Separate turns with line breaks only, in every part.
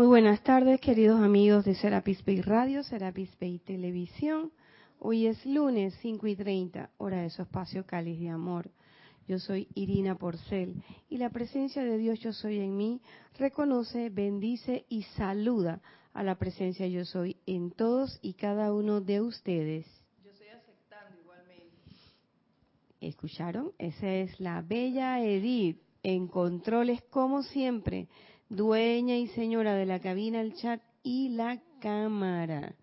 Muy buenas tardes, queridos amigos de Serapis Bay Radio, Serapis Bay Televisión. Hoy es lunes 5 y 30, hora de su espacio Cáliz de Amor. Yo soy Irina Porcel y la presencia de Dios Yo Soy en mí reconoce, bendice y saluda a la presencia Yo Soy en todos y cada uno de ustedes.
Yo estoy aceptando igualmente.
¿Escucharon? Esa es la bella Edith en controles como siempre dueña y señora de la cabina, el chat y la cámara.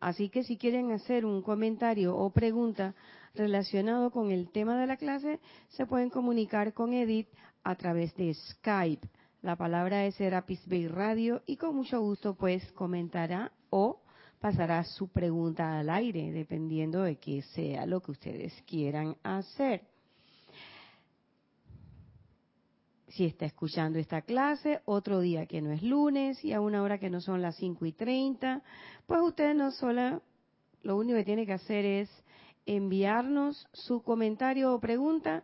Así que si quieren hacer un comentario o pregunta relacionado con el tema de la clase, se pueden comunicar con Edith a través de Skype. La palabra es Serapis Bay Radio y con mucho gusto pues comentará o pasará su pregunta al aire, dependiendo de qué sea lo que ustedes quieran hacer. Si está escuchando esta clase otro día que no es lunes y a una hora que no son las 5 y 30, pues usted no solo, lo único que tiene que hacer es enviarnos su comentario o pregunta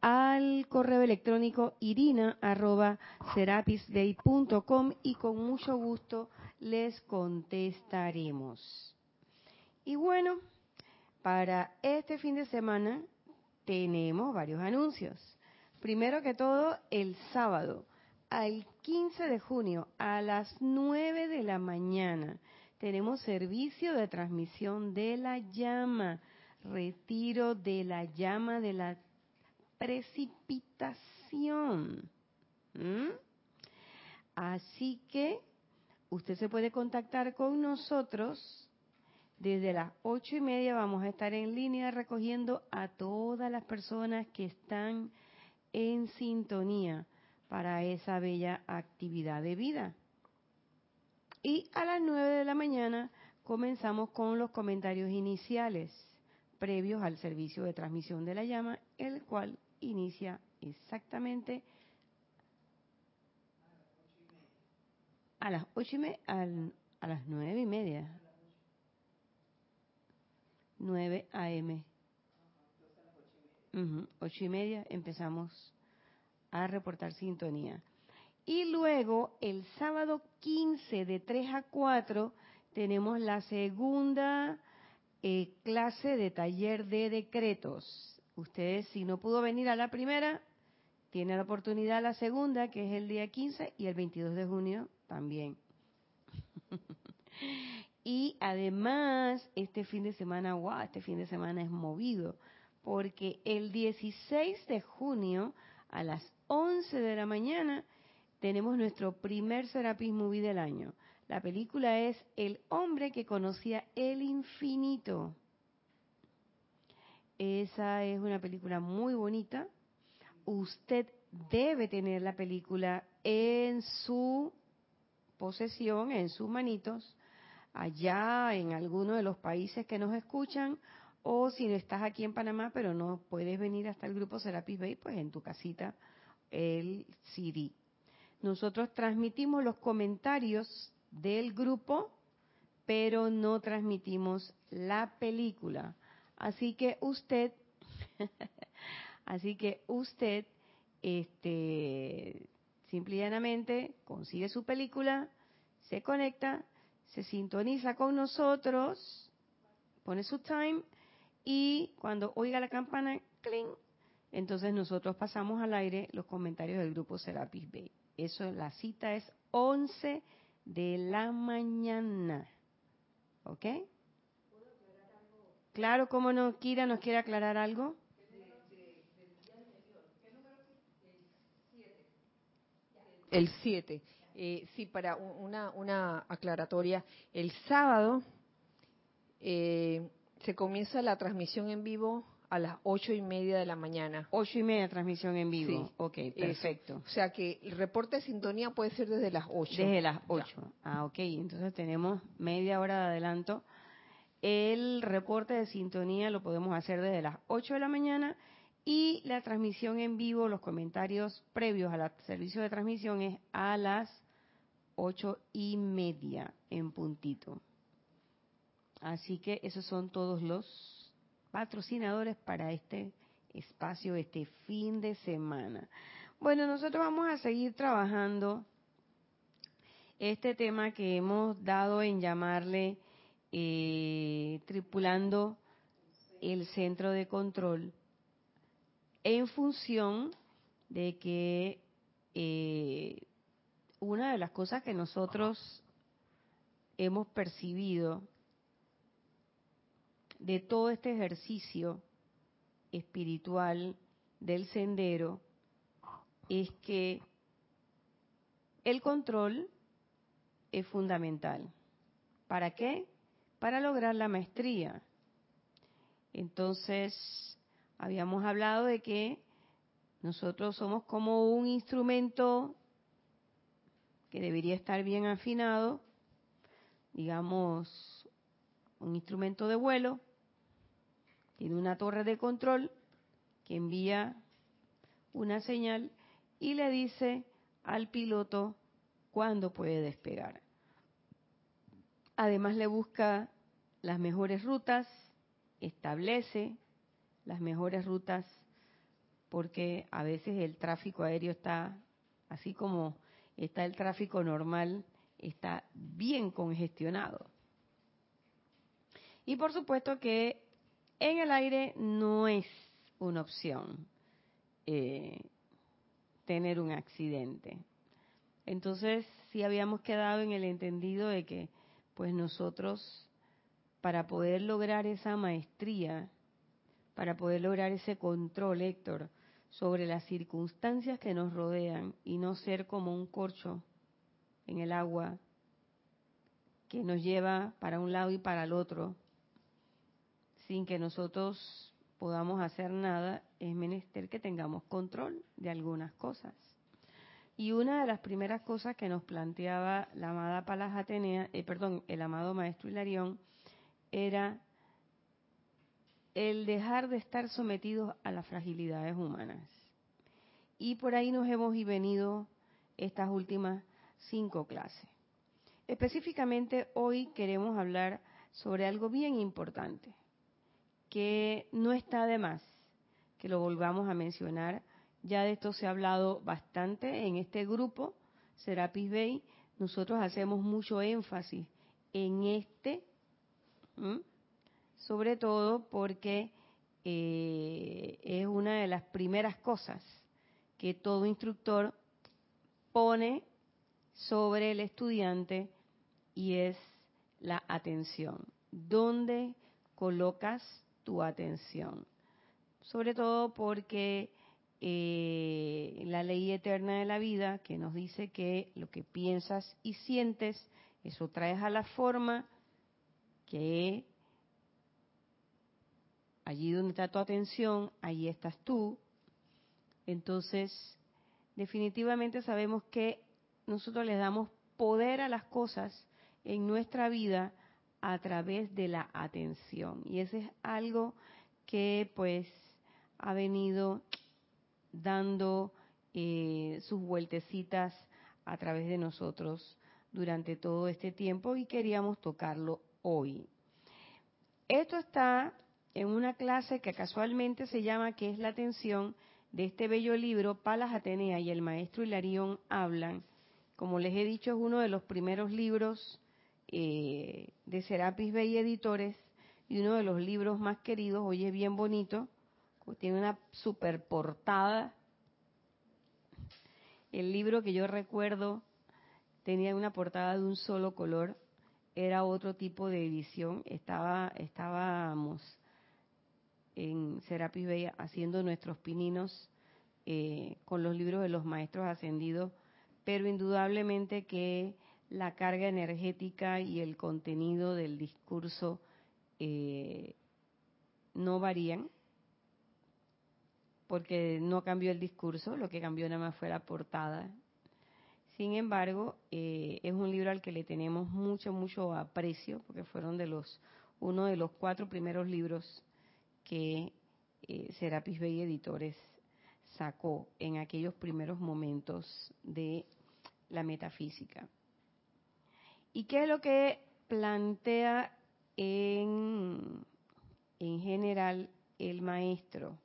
al correo electrónico irina.serapisbay.com y con mucho gusto les contestaremos. Y bueno, para este fin de semana tenemos varios anuncios. Primero que todo, el sábado, al 15 de junio, a las 9 de la mañana, tenemos servicio de transmisión de la llama, retiro de la llama de la precipitación. Así que usted se puede contactar con nosotros. Desde las ocho y media vamos a estar en línea recogiendo a todas las personas que están en sintonía para esa bella actividad de vida. Y a las 9 de la mañana comenzamos con los comentarios iniciales previos al servicio de transmisión de la llama, el cual inicia exactamente a las ocho y media, a las nueve y media. 9 a.m. Ocho y media empezamos a reportar sintonía. Y luego, el sábado 15 de 3 a 4, tenemos la segunda eh, clase de taller de decretos. Ustedes, si no pudo venir a la primera, tiene la oportunidad la segunda, que es el día 15, y el 22 de junio también. y además, este fin de semana, wow, este fin de semana es movido porque el 16 de junio a las 11 de la mañana tenemos nuestro primer Serapis Movie del año. La película es El hombre que conocía el infinito. Esa es una película muy bonita. Usted debe tener la película en su posesión, en sus manitos, allá en alguno de los países que nos escuchan o si estás aquí en Panamá, pero no puedes venir hasta el grupo Serapis Bay, pues en tu casita el CD. Nosotros transmitimos los comentarios del grupo, pero no transmitimos la película. Así que usted, así que usted, este, simple y llanamente consigue su película, se conecta, se sintoniza con nosotros, pone su time y cuando oiga la campana, cling, entonces nosotros pasamos al aire los comentarios del grupo Serapis Bay. Eso, la cita es 11 de la mañana. ¿Ok? Claro, ¿cómo no? Kira nos quiere aclarar algo.
El 7. Eh, sí, para una, una aclaratoria. El sábado eh, se comienza la transmisión en vivo a las ocho y media de la mañana.
Ocho y media transmisión en vivo. Sí, ok, perfecto.
O sea que el reporte de sintonía puede ser desde las ocho.
Desde las ocho. Ah, ok. Entonces tenemos media hora de adelanto. El reporte de sintonía lo podemos hacer desde las ocho de la mañana y la transmisión en vivo, los comentarios previos al servicio de transmisión es a las ocho y media en puntito. Así que esos son todos los patrocinadores para este espacio, este fin de semana. Bueno, nosotros vamos a seguir trabajando este tema que hemos dado en llamarle eh, tripulando el centro de control en función de que eh, una de las cosas que nosotros hemos percibido de todo este ejercicio espiritual del sendero es que el control es fundamental. ¿Para qué? Para lograr la maestría. Entonces, habíamos hablado de que nosotros somos como un instrumento que debería estar bien afinado, digamos, un instrumento de vuelo, tiene una torre de control que envía una señal y le dice al piloto cuándo puede despegar. Además le busca las mejores rutas, establece las mejores rutas porque a veces el tráfico aéreo está, así como está el tráfico normal, está bien congestionado. Y por supuesto que en el aire no es una opción eh, tener un accidente. Entonces, sí habíamos quedado en el entendido de que, pues nosotros, para poder lograr esa maestría, para poder lograr ese control, Héctor, sobre las circunstancias que nos rodean y no ser como un corcho en el agua que nos lleva para un lado y para el otro, sin que nosotros podamos hacer nada, es menester que tengamos control de algunas cosas. Y una de las primeras cosas que nos planteaba la amada Palas Atenea, eh, perdón, el amado Maestro Hilarión, era el dejar de estar sometidos a las fragilidades humanas. Y por ahí nos hemos venido estas últimas cinco clases. Específicamente hoy queremos hablar sobre algo bien importante, que no está de más que lo volvamos a mencionar ya de esto se ha hablado bastante en este grupo, Serapis Bay. Nosotros hacemos mucho énfasis en este, sobre todo porque eh, es una de las primeras cosas que todo instructor pone sobre el estudiante y es la atención. ¿Dónde colocas tu atención? Sobre todo porque eh, la ley eterna de la vida que nos dice que lo que piensas y sientes, eso traes a la forma que allí donde está tu atención, allí estás tú. Entonces, definitivamente sabemos que nosotros le damos poder a las cosas en nuestra vida a través de la atención. Y eso es algo que pues ha venido dando eh, sus vueltecitas a través de nosotros durante todo este tiempo y queríamos tocarlo hoy. Esto está en una clase que casualmente se llama ¿Qué es la atención? de este bello libro, Palas Atenea y el maestro Hilarión hablan. Como les he dicho, es uno de los primeros libros eh, de Serapis Bay Editores y uno de los libros más queridos. Hoy es bien bonito tiene una super portada. El libro que yo recuerdo tenía una portada de un solo color, era otro tipo de edición. Estaba, estábamos en Serapis Bay haciendo nuestros pininos eh, con los libros de los maestros ascendidos, pero indudablemente que la carga energética y el contenido del discurso eh, no varían porque no cambió el discurso, lo que cambió nada más fue la portada. Sin embargo, eh, es un libro al que le tenemos mucho, mucho aprecio, porque fueron de los uno de los cuatro primeros libros que eh, Serapis Bay Editores sacó en aquellos primeros momentos de la metafísica. ¿Y qué es lo que plantea en, en general el maestro?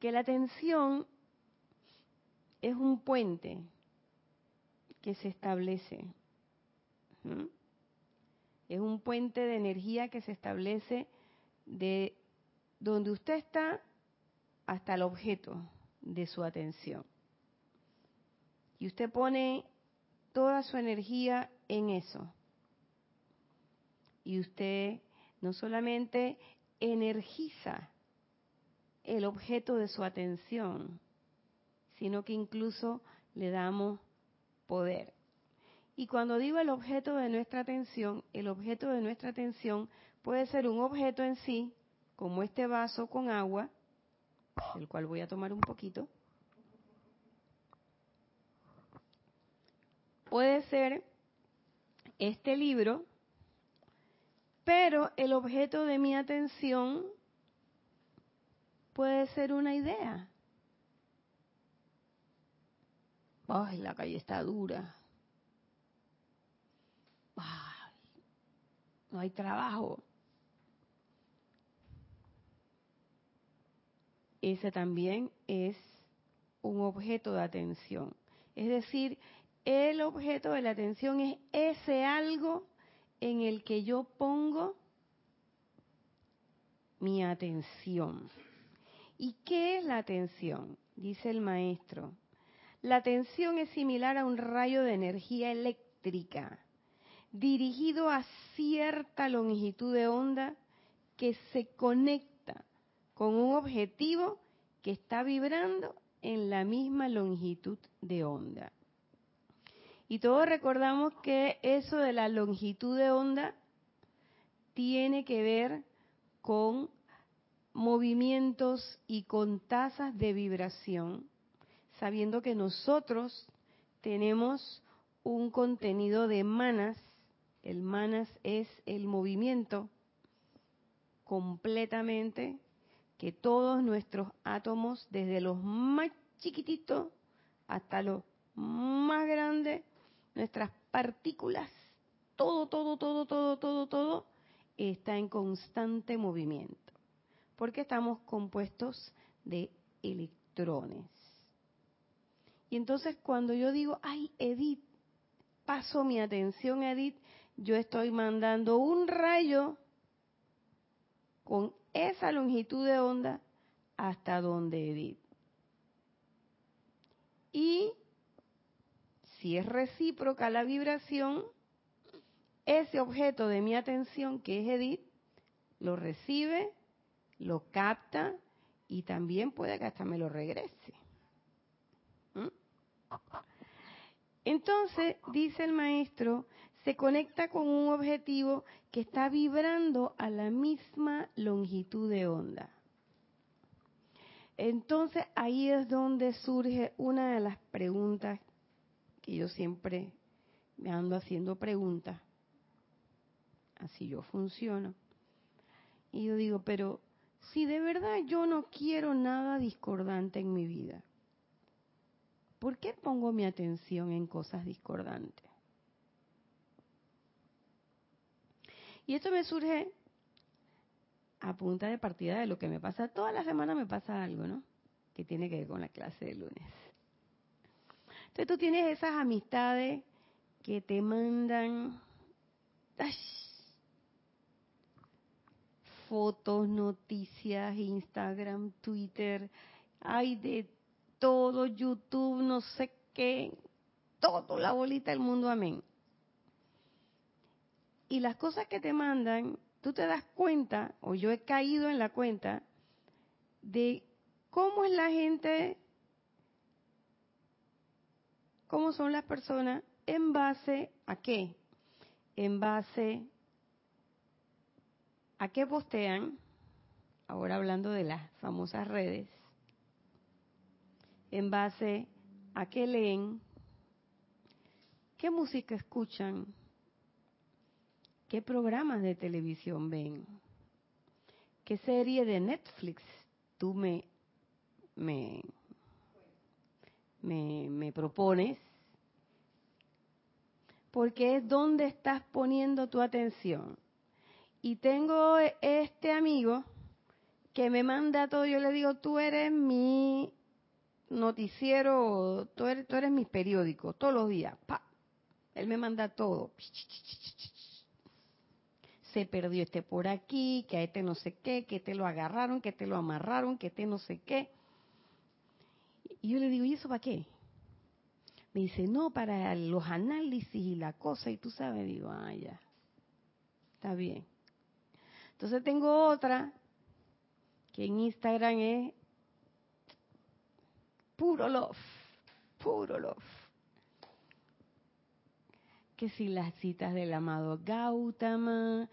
que la atención es un puente que se establece. Es un puente de energía que se establece de donde usted está hasta el objeto de su atención. Y usted pone toda su energía en eso. Y usted no solamente energiza el objeto de su atención, sino que incluso le damos poder. Y cuando digo el objeto de nuestra atención, el objeto de nuestra atención puede ser un objeto en sí, como este vaso con agua, el cual voy a tomar un poquito. Puede ser este libro, pero el objeto de mi atención puede ser una idea. Ay, la calle está dura. Ay, no hay trabajo. Ese también es un objeto de atención. Es decir, el objeto de la atención es ese algo en el que yo pongo mi atención. ¿Y qué es la atención? Dice el maestro. La atención es similar a un rayo de energía eléctrica dirigido a cierta longitud de onda que se conecta con un objetivo que está vibrando en la misma longitud de onda. Y todos recordamos que eso de la longitud de onda tiene que ver con movimientos y con tasas de vibración, sabiendo que nosotros tenemos un contenido de manas, el manas es el movimiento completamente que todos nuestros átomos, desde los más chiquititos hasta los más grandes, nuestras partículas, todo, todo, todo, todo, todo, todo, está en constante movimiento porque estamos compuestos de electrones. Y entonces cuando yo digo, ay, Edith, paso mi atención, Edith, yo estoy mandando un rayo con esa longitud de onda hasta donde Edith. Y si es recíproca la vibración, ese objeto de mi atención, que es Edith, lo recibe lo capta y también puede que hasta me lo regrese. ¿Mm? Entonces, dice el maestro, se conecta con un objetivo que está vibrando a la misma longitud de onda. Entonces ahí es donde surge una de las preguntas que yo siempre me ando haciendo preguntas. Así yo funciono. Y yo digo, pero si de verdad yo no quiero nada discordante en mi vida, ¿por qué pongo mi atención en cosas discordantes? Y esto me surge a punta de partida de lo que me pasa. Toda la semana me pasa algo, ¿no? Que tiene que ver con la clase de lunes. Entonces tú tienes esas amistades que te mandan fotos, noticias, Instagram, Twitter, hay de todo, YouTube, no sé qué, todo, la bolita del mundo, amén. Y las cosas que te mandan, tú te das cuenta, o yo he caído en la cuenta, de cómo es la gente, cómo son las personas en base a qué? En base ¿A qué postean? Ahora hablando de las famosas redes. En base a qué leen, qué música escuchan, qué programas de televisión ven, qué serie de Netflix tú me, me, me, me propones, porque es donde estás poniendo tu atención y tengo este amigo que me manda todo, yo le digo, tú eres mi noticiero, tú eres, tú eres mi periódico, todos los días, pa, Él me manda todo. Se perdió este por aquí, que a este no sé qué, que este lo agarraron, que este lo amarraron, que este no sé qué. Y yo le digo, ¿y eso para qué? Me dice, no, para los análisis y la cosa, y tú sabes, digo, ah, ya, está bien. Entonces tengo otra que en Instagram es puro love, puro love. Que si las citas del amado Gautama,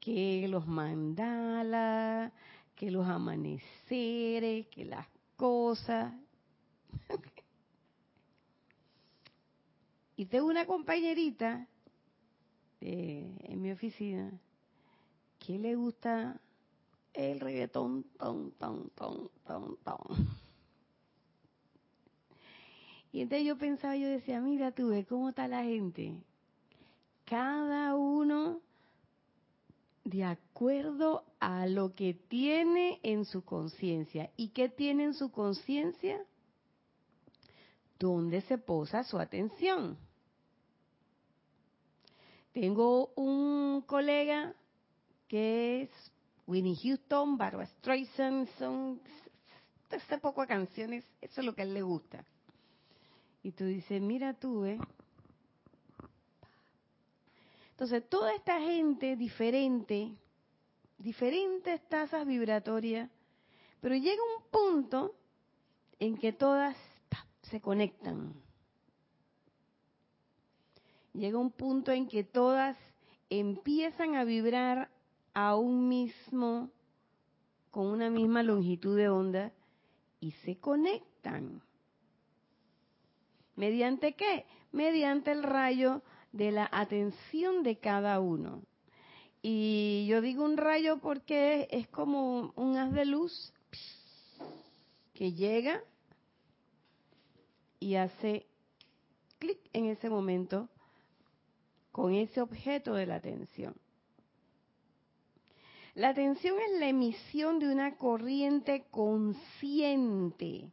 que los mandalas, que los amaneceres, que las cosas. y tengo una compañerita eh, en mi oficina que le gusta el reggaetón, ton, ton, ton, ton, ton. Y entonces yo pensaba, yo decía, mira tú, ves cómo está la gente. Cada uno de acuerdo a lo que tiene en su conciencia. ¿Y qué tiene en su conciencia? ¿Dónde se posa su atención? Tengo un colega que es Winnie Houston, Barbara Streisand, son este poco canciones, eso es lo que a él le gusta. Y tú dices, mira tú, ¿eh? Entonces, toda esta gente diferente, diferentes tasas vibratorias, pero llega un punto en que todas se conectan. Llega un punto en que todas empiezan a vibrar a un mismo, con una misma longitud de onda y se conectan. ¿Mediante qué? Mediante el rayo de la atención de cada uno. Y yo digo un rayo porque es como un haz de luz que llega y hace clic en ese momento con ese objeto de la atención. La atención es la emisión de una corriente consciente.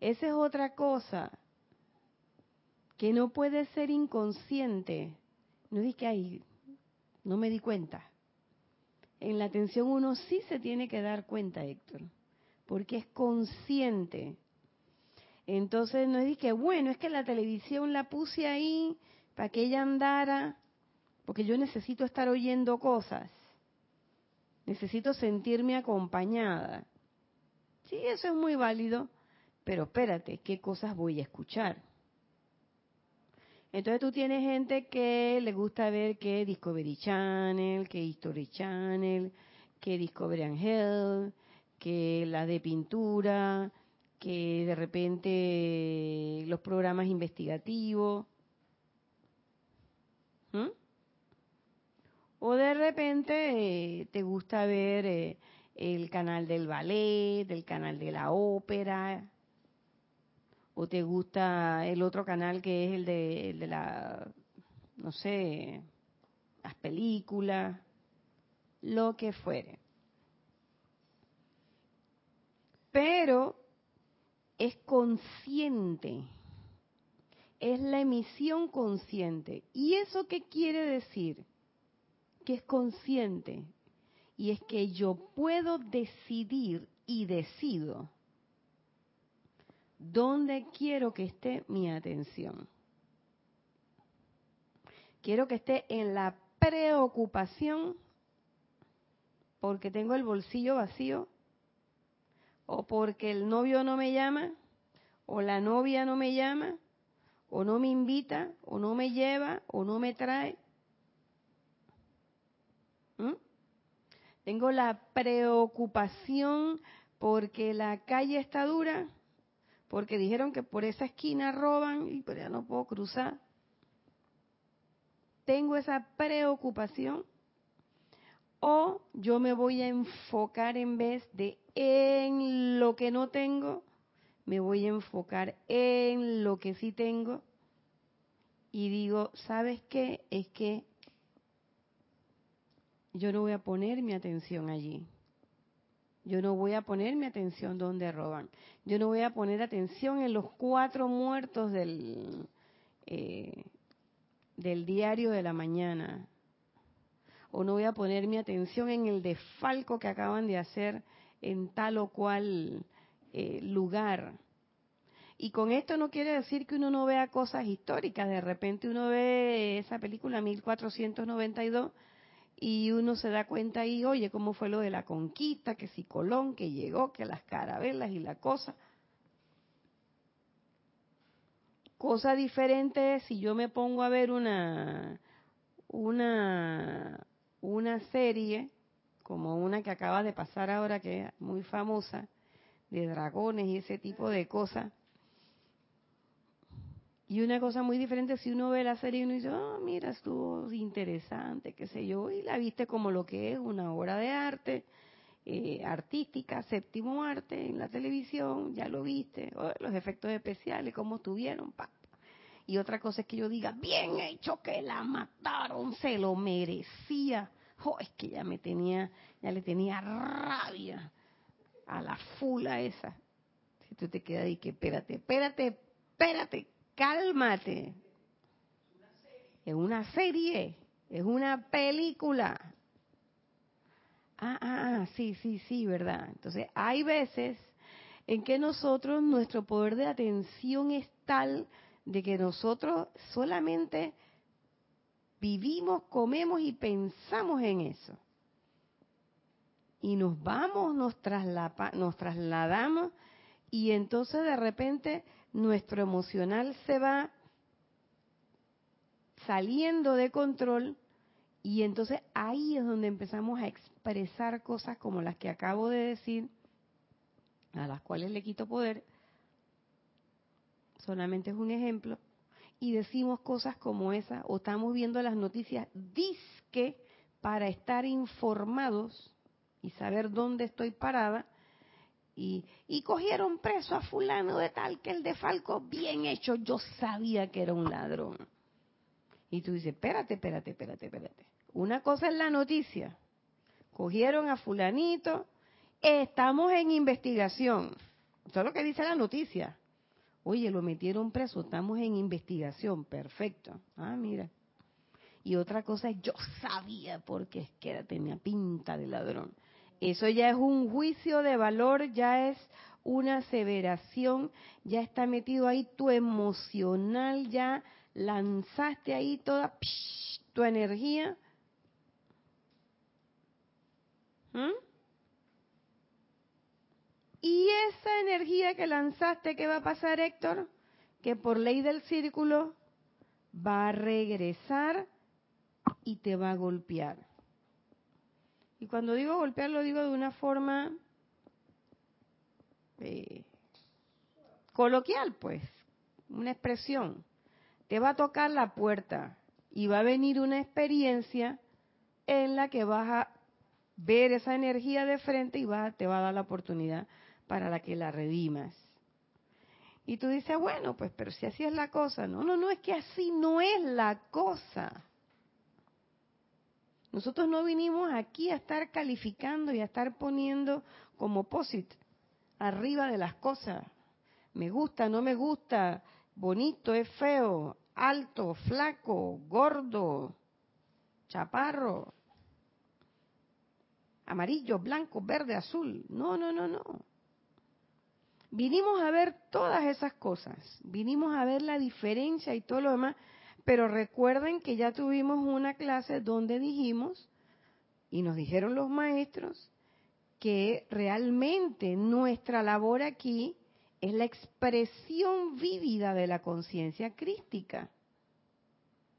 Esa es otra cosa que no puede ser inconsciente. No di que ahí, no me di cuenta. En la atención uno sí se tiene que dar cuenta, Héctor, porque es consciente. Entonces no es que, bueno, es que la televisión la puse ahí para que ella andara, porque yo necesito estar oyendo cosas. Necesito sentirme acompañada. Sí, eso es muy válido, pero espérate, ¿qué cosas voy a escuchar? Entonces tú tienes gente que le gusta ver que Discovery Channel, que History Channel, que Discovery Angel, que la de pintura, que de repente los programas investigativos. O de repente eh, te gusta ver eh, el canal del ballet, del canal de la ópera, o te gusta el otro canal que es el de la, no sé, las películas, lo que fuere. Pero es consciente, es la emisión consciente. ¿Y eso qué quiere decir? Que es consciente. Y es que yo puedo decidir y decido ¿Dónde quiero que esté mi atención? Quiero que esté en la preocupación porque tengo el bolsillo vacío o porque el novio no me llama o la novia no me llama o no me invita o no me lleva o no me trae. ¿Mm? Tengo la preocupación porque la calle está dura porque dijeron que por esa esquina roban y pues ya no puedo cruzar. Tengo esa preocupación o yo me voy a enfocar en vez de en lo que no tengo, me voy a enfocar en lo que sí tengo y digo, ¿sabes qué? Es que yo no voy a poner mi atención allí. Yo no voy a poner mi atención donde roban. Yo no voy a poner atención en los cuatro muertos del, eh, del diario de la mañana. O no voy a poner mi atención en el desfalco que acaban de hacer en tal o cual eh, lugar. Y con esto no quiere decir que uno no vea cosas históricas. De repente uno ve esa película 1492 y uno se da cuenta ahí, oye, cómo fue lo de la conquista, que si Colón, que llegó, que las carabelas y la cosa. Cosa diferente si yo me pongo a ver una, una, una serie, como una que acaba de pasar ahora, que es muy famosa, de dragones y ese tipo de cosas. Y una cosa muy diferente si uno ve la serie y uno dice, oh, mira, estuvo interesante, qué sé yo, y la viste como lo que es una obra de arte, eh, artística, séptimo arte en la televisión, ya lo viste, los efectos especiales, cómo estuvieron, pa. Y otra cosa es que yo diga, bien hecho que la mataron, se lo merecía. Oh, es que ya me tenía, ya le tenía rabia a la fula esa. Si tú te quedas ahí que espérate, espérate, espérate, cálmate. Es una serie, es una película. Ah, ah, ah, sí, sí, sí, ¿verdad? Entonces, hay veces en que nosotros, nuestro poder de atención es tal de que nosotros solamente vivimos, comemos y pensamos en eso. Y nos vamos, nos, nos trasladamos y entonces de repente nuestro emocional se va saliendo de control y entonces ahí es donde empezamos a expresar cosas como las que acabo de decir, a las cuales le quito poder, solamente es un ejemplo, y decimos cosas como esa, o estamos viendo las noticias disque para estar informados y saber dónde estoy parada, y, y, cogieron preso a fulano de tal que el de Falco, bien hecho, yo sabía que era un ladrón. Y tú dices, espérate, espérate, espérate, espérate. Una cosa es la noticia. Cogieron a fulanito, estamos en investigación. Eso es lo que dice la noticia. Oye, lo metieron preso, estamos en investigación, perfecto. Ah, mira. Y otra cosa es, yo sabía porque es que tenía pinta de ladrón. Eso ya es un juicio de valor, ya es una aseveración, ya está metido ahí tu emocional, ya lanzaste ahí toda tu energía. ¿Mm? Y esa energía que lanzaste, ¿qué va a pasar, Héctor? Que por ley del círculo va a regresar y te va a golpear. Y cuando digo golpear, lo digo de una forma eh, coloquial, pues, una expresión. Te va a tocar la puerta y va a venir una experiencia en la que vas a ver esa energía de frente y va, te va a dar la oportunidad para la que la redimas. Y tú dices, bueno, pues, pero si así es la cosa. No, no, no, es que así no es la cosa. Nosotros no vinimos aquí a estar calificando y a estar poniendo como posit arriba de las cosas. Me gusta, no me gusta, bonito, es feo, alto, flaco, gordo, chaparro, amarillo, blanco, verde, azul. No, no, no, no. Vinimos a ver todas esas cosas, vinimos a ver la diferencia y todo lo demás, pero recuerden que ya tuvimos una clase donde dijimos, y nos dijeron los maestros, que realmente nuestra labor aquí es la expresión vívida de la conciencia crística.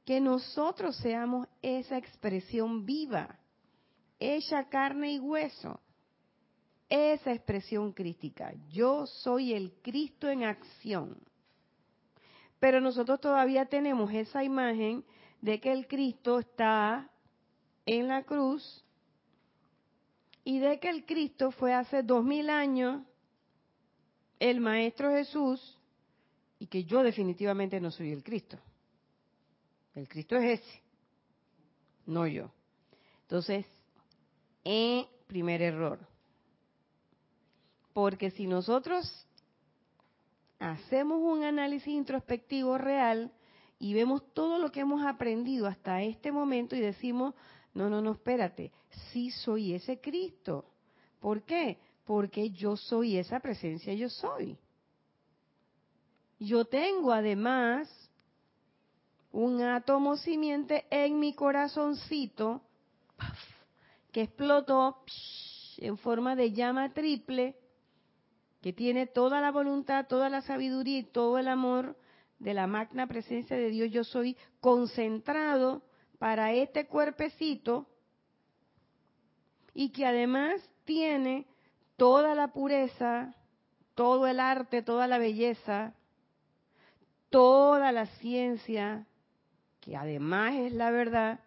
Que nosotros seamos esa expresión viva, hecha carne y hueso esa expresión crítica. Yo soy el Cristo en acción. Pero nosotros todavía tenemos esa imagen de que el Cristo está en la cruz y de que el Cristo fue hace dos mil años el Maestro Jesús y que yo definitivamente no soy el Cristo. El Cristo es ese, no yo. Entonces, eh, primer error. Porque si nosotros hacemos un análisis introspectivo real y vemos todo lo que hemos aprendido hasta este momento y decimos, no, no, no, espérate, sí soy ese Cristo. ¿Por qué? Porque yo soy esa presencia, yo soy. Yo tengo además un átomo simiente en mi corazoncito que explotó en forma de llama triple, que tiene toda la voluntad, toda la sabiduría y todo el amor de la magna presencia de Dios, yo soy concentrado para este cuerpecito y que además tiene toda la pureza, todo el arte, toda la belleza, toda la ciencia, que además es la verdad,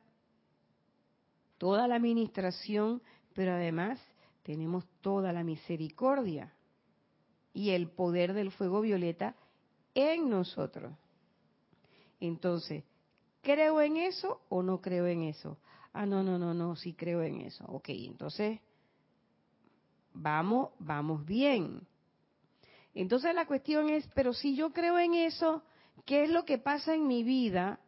toda la administración, pero además tenemos toda la misericordia y el poder del fuego violeta en nosotros. Entonces, ¿creo en eso o no creo en eso? Ah, no, no, no, no, sí creo en eso. Ok, entonces, vamos, vamos bien. Entonces la cuestión es, pero si yo creo en eso, ¿qué es lo que pasa en mi vida?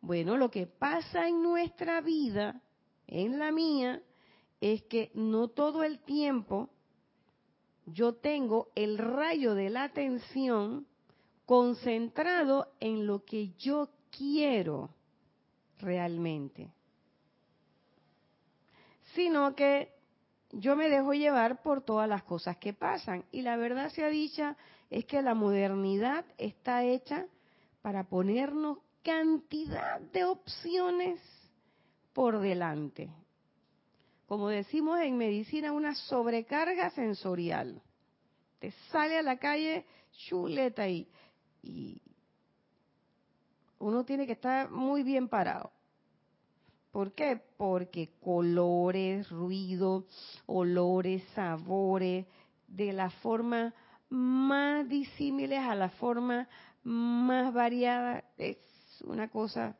Bueno, lo que pasa en nuestra vida, en la mía, es que no todo el tiempo yo tengo el rayo de la atención concentrado en lo que yo quiero realmente, sino que yo me dejo llevar por todas las cosas que pasan. Y la verdad sea dicha es que la modernidad está hecha para ponernos cantidad de opciones por delante. Como decimos en medicina, una sobrecarga sensorial. Te sale a la calle chuleta y y uno tiene que estar muy bien parado. ¿Por qué? Porque colores, ruido, olores, sabores, de la forma más disímiles a la forma más variada, es una cosa.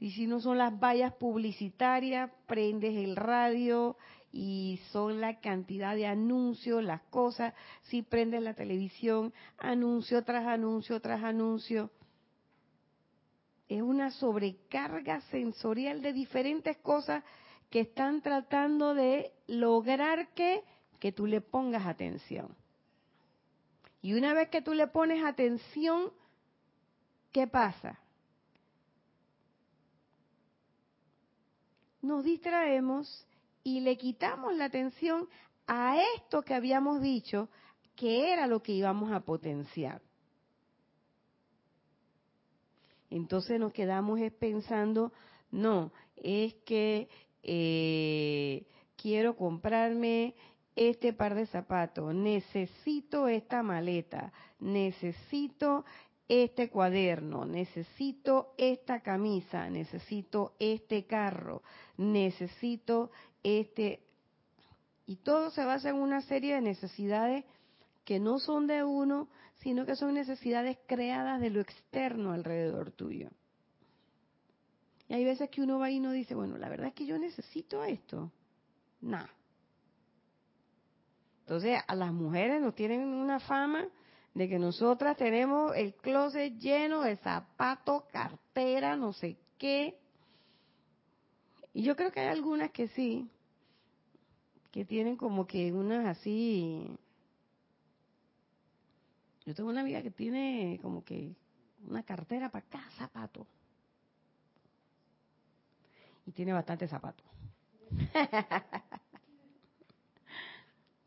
Y si no son las vallas publicitarias, prendes el radio, y son la cantidad de anuncios, las cosas, si prenden la televisión, anuncio tras anuncio tras anuncio. Es una sobrecarga sensorial de diferentes cosas que están tratando de lograr que, que tú le pongas atención. Y una vez que tú le pones atención, ¿qué pasa? Nos distraemos y le quitamos la atención a esto que habíamos dicho que era lo que íbamos a potenciar. Entonces nos quedamos pensando, no, es que eh, quiero comprarme este par de zapatos, necesito esta maleta, necesito este cuaderno, necesito esta camisa, necesito este carro, necesito este... Y todo se basa en una serie de necesidades que no son de uno, sino que son necesidades creadas de lo externo alrededor tuyo. Y hay veces que uno va y no dice, bueno, la verdad es que yo necesito esto. Nada. Entonces, a las mujeres nos tienen una fama de que nosotras tenemos el closet lleno de zapatos, cartera, no sé qué. Y yo creo que hay algunas que sí, que tienen como que unas así. Yo tengo una amiga que tiene como que una cartera para cada zapato. Y tiene bastante zapatos.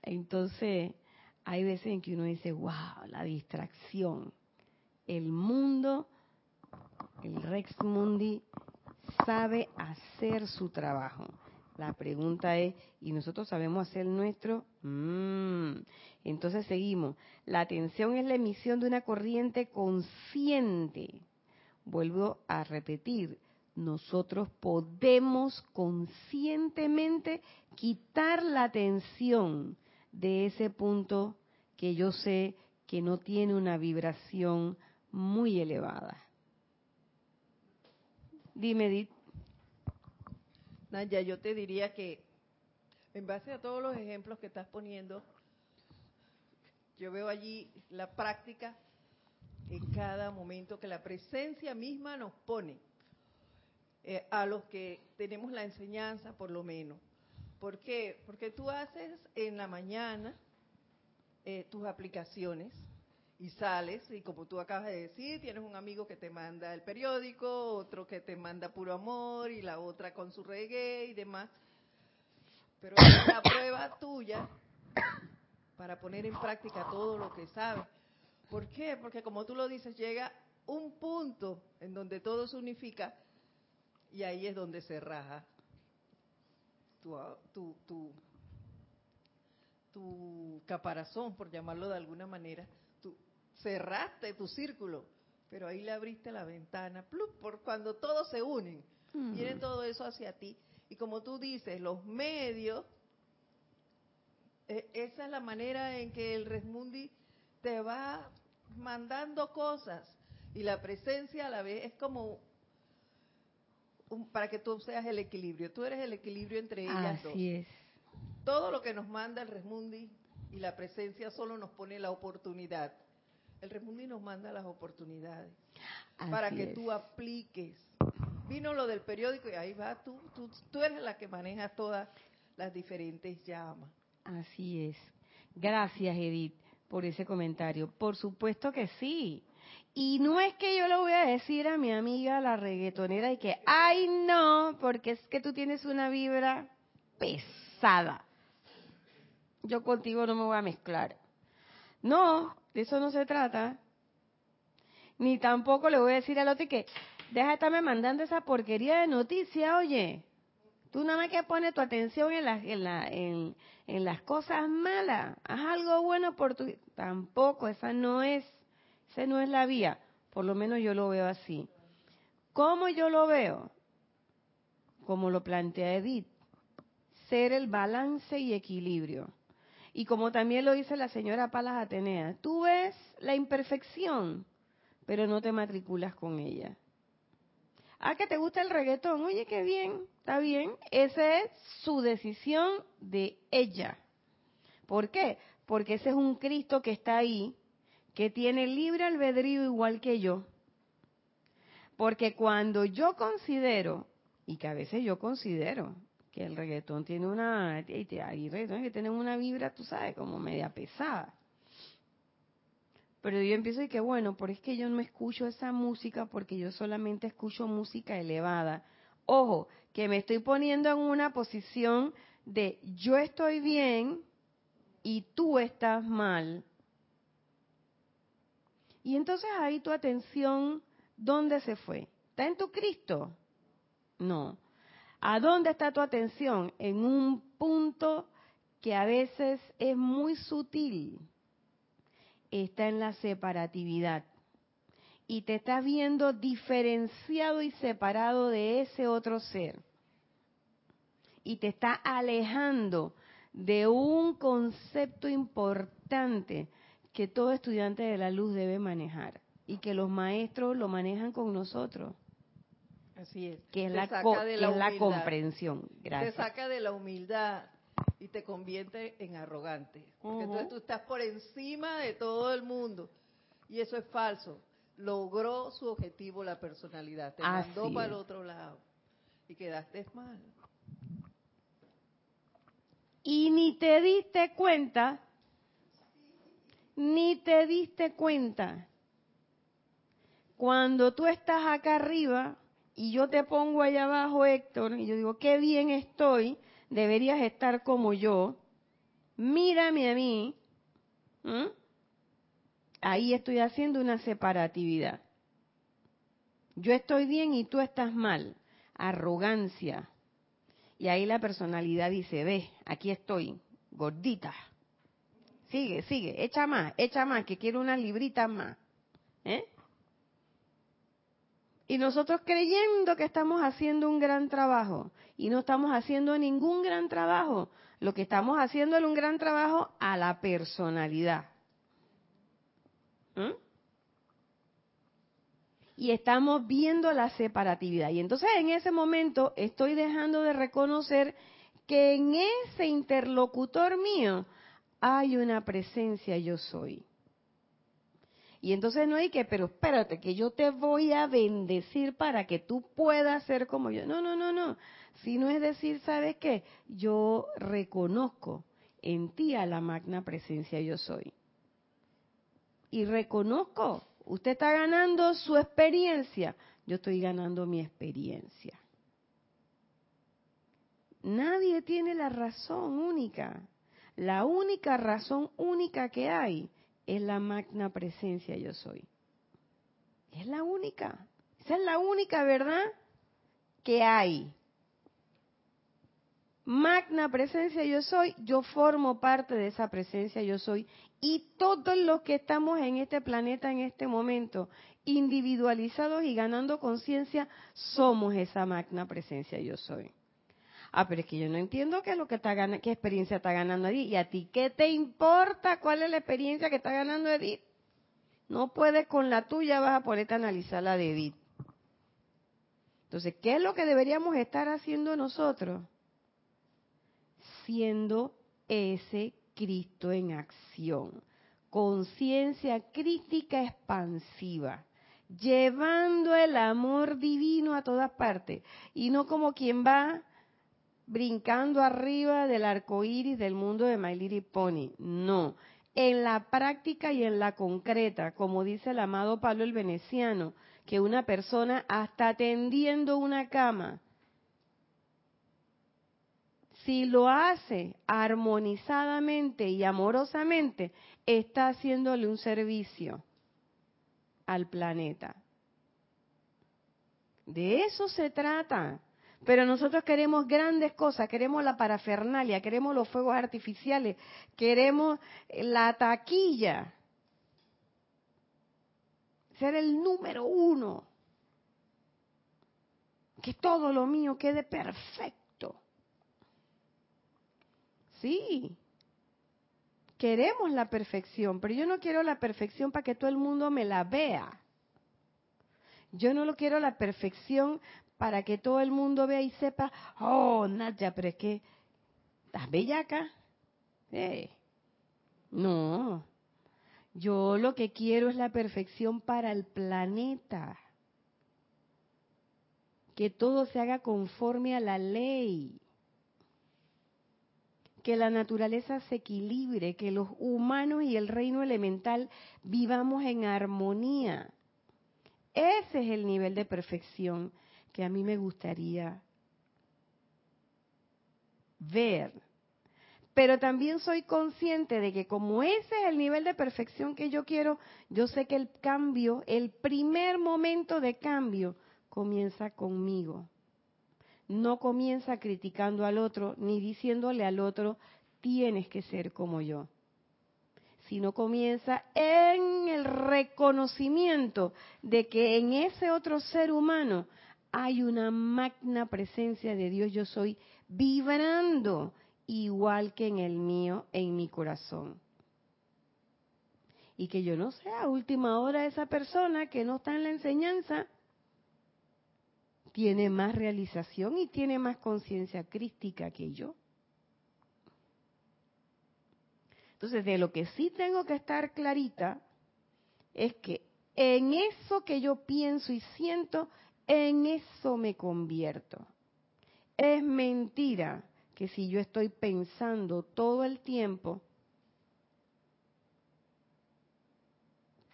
Entonces, hay veces en que uno dice, wow, la distracción. El mundo, el Rex Mundi, sabe hacer su trabajo. La pregunta es, ¿y nosotros sabemos hacer nuestro? Mm. Entonces seguimos. La atención es la emisión de una corriente consciente. Vuelvo a repetir, nosotros podemos conscientemente quitar la atención de ese punto que yo sé que no tiene una vibración muy elevada. Dime, Edith.
Naya, yo te diría que en base a todos los ejemplos que estás poniendo, yo veo allí la práctica en cada momento que la presencia misma nos pone. Eh, a los que tenemos la enseñanza, por lo menos. ¿Por qué? Porque tú haces en la mañana eh, tus aplicaciones y sales y como tú acabas de decir, tienes un amigo que te manda el periódico, otro que te manda puro amor y la otra con su reggae y demás. Pero es la prueba tuya para poner en práctica todo lo que sabes. ¿Por qué? Porque como tú lo dices, llega un punto en donde todo se unifica y ahí es donde se raja tu, tu, tu, tu caparazón, por llamarlo de alguna manera. Tú cerraste tu círculo, pero ahí le abriste la ventana. por cuando todos se unen, viene todo eso hacia ti. Y como tú dices, los medios, e, esa es la manera en que el Resmundi te va mandando cosas. Y la presencia a la vez es como para que tú seas el equilibrio. Tú eres el equilibrio entre ellas
Así es.
Todo lo que nos manda el Resmundi y la presencia solo nos pone la oportunidad. El Resmundi nos manda las oportunidades para que tú apliques. Vino lo del periódico y ahí va, tú, tú, tú eres la que maneja todas las diferentes llamas.
Así es. Gracias, Edith, por ese comentario. Por supuesto que sí. Y no es que yo le voy a decir a mi amiga la reggaetonera y que, ay no, porque es que tú tienes una vibra pesada. Yo contigo no me voy a mezclar. No, de eso no se trata. Ni tampoco le voy a decir al otro que, deja de estarme mandando esa porquería de noticia, oye. Tú nada más que pones tu atención en, en, la, en, en las cosas malas. Haz algo bueno por tu... Tampoco, esa no es esa no es la vía, por lo menos yo lo veo así. ¿Cómo yo lo veo? Como lo plantea Edith, ser el balance y equilibrio. Y como también lo dice la señora Palas Atenea, tú ves la imperfección, pero no te matriculas con ella. Ah, que te gusta el reggaetón, oye, qué bien, está bien. Esa es su decisión de ella. ¿Por qué? Porque ese es un Cristo que está ahí que tiene libre albedrío igual que yo. Porque cuando yo considero, y que a veces yo considero, que el reggaetón tiene una, hay reggaetón que tienen una vibra, tú sabes, como media pesada. Pero yo empiezo y que bueno, por es que yo no escucho esa música porque yo solamente escucho música elevada. Ojo, que me estoy poniendo en una posición de yo estoy bien y tú estás mal. Y entonces ahí tu atención, ¿dónde se fue? ¿Está en tu Cristo? No. ¿A dónde está tu atención? En un punto que a veces es muy sutil. Está en la separatividad. Y te estás viendo diferenciado y separado de ese otro ser. Y te está alejando de un concepto importante que todo estudiante de la luz debe manejar y que los maestros lo manejan con nosotros.
Así es.
Que es, la, la, comprensión. Gracias.
Te saca de la humildad y te convierte en arrogante. Porque entonces tú estás por encima de todo el mundo. Y eso es falso. Logró su objetivo la personalidad. Te mandó para el otro lado. Y quedaste mal.
Y ni te diste cuenta ni te diste cuenta. Cuando tú estás acá arriba y yo te pongo allá abajo, Héctor, y yo digo, qué bien estoy, deberías estar como yo, mírame a mí, ahí estoy haciendo una separatividad. Yo estoy bien y tú estás mal. Arrogancia. Y ahí la personalidad dice, ve, aquí estoy, gordita sigue, sigue, echa más, echa más, que quiero una librita más. ¿Eh? Y nosotros creyendo que estamos haciendo un gran trabajo y no estamos haciendo ningún gran trabajo, lo que estamos haciendo es un gran trabajo a la personalidad. ¿Mm? Y estamos viendo la separatividad. Y entonces en ese momento estoy dejando de reconocer que en ese interlocutor mío hay una presencia yo soy. Y entonces no hay que, pero espérate, que yo te voy a bendecir para que tú puedas ser como yo. No, no, no, no. Si no es decir, ¿sabes qué? Yo reconozco en ti a la magna presencia yo soy. Y reconozco, usted está ganando su experiencia, yo estoy ganando mi experiencia. Nadie tiene la razón única. La única razón única que hay es la magna presencia yo soy. Es la única. Esa es la única verdad que hay. Magna presencia yo soy, yo formo parte de esa presencia yo soy. Y todos los que estamos en este planeta en este momento, individualizados y ganando conciencia, somos esa magna presencia yo soy. Ah, pero es que yo no entiendo qué es lo que está ganando, qué experiencia está ganando Edith. ¿Y a ti qué te importa cuál es la experiencia que está ganando Edith? No puedes con la tuya, vas a ponerte a analizar la de Edith. Entonces, ¿qué es lo que deberíamos estar haciendo nosotros? Siendo ese Cristo en acción. Conciencia crítica expansiva llevando el amor divino a todas partes y no como quien va brincando arriba del arco iris del mundo de My Little Pony. No. En la práctica y en la concreta, como dice el amado Pablo el Veneciano, que una persona hasta tendiendo una cama, si lo hace armonizadamente y amorosamente, está haciéndole un servicio al planeta. De eso se trata. Pero nosotros queremos grandes cosas, queremos la parafernalia, queremos los fuegos artificiales, queremos la taquilla. Ser el número uno. Que todo lo mío quede perfecto. Sí, queremos la perfección, pero yo no quiero la perfección para que todo el mundo me la vea. Yo no lo quiero la perfección para que todo el mundo vea y sepa, oh, Nadia, pero es que estás bellaca. Eh. No, yo lo que quiero es la perfección para el planeta. Que todo se haga conforme a la ley. Que la naturaleza se equilibre, que los humanos y el reino elemental vivamos en armonía. Ese es el nivel de perfección que a mí me gustaría ver. Pero también soy consciente de que como ese es el nivel de perfección que yo quiero, yo sé que el cambio, el primer momento de cambio, comienza conmigo. No comienza criticando al otro ni diciéndole al otro, tienes que ser como yo sino comienza en el reconocimiento de que en ese otro ser humano hay una magna presencia de Dios yo soy vibrando igual que en el mío, en mi corazón. Y que yo no sea última hora esa persona que no está en la enseñanza, tiene más realización y tiene más conciencia crística que yo. Entonces, de lo que sí tengo que estar clarita es que en eso que yo pienso y siento en eso me convierto. Es mentira que si yo estoy pensando todo el tiempo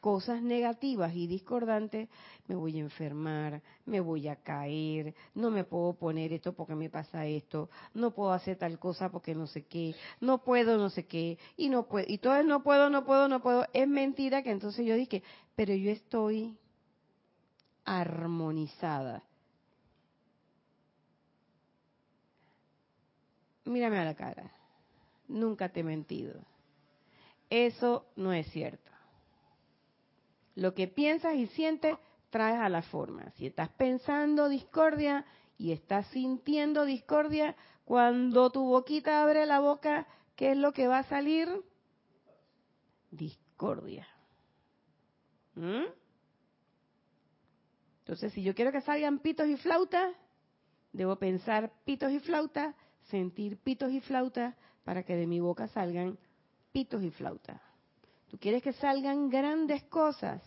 cosas negativas y discordantes, me voy a enfermar, me voy a caer, no me puedo poner esto porque me pasa esto, no puedo hacer tal cosa porque no sé qué, no puedo no sé qué, y no puedo, y todo no puedo, no puedo, no puedo, es mentira que entonces yo dije, pero yo estoy armonizada. Mírame a la cara. Nunca te he mentido. Eso no es cierto. Lo que piensas y sientes traes a la forma. Si estás pensando discordia y estás sintiendo discordia, cuando tu boquita abre la boca, ¿qué es lo que va a salir? Discordia. ¿Mm? Entonces, si yo quiero que salgan pitos y flautas, debo pensar pitos y flautas, sentir pitos y flautas, para que de mi boca salgan pitos y flautas. Tú quieres que salgan grandes cosas.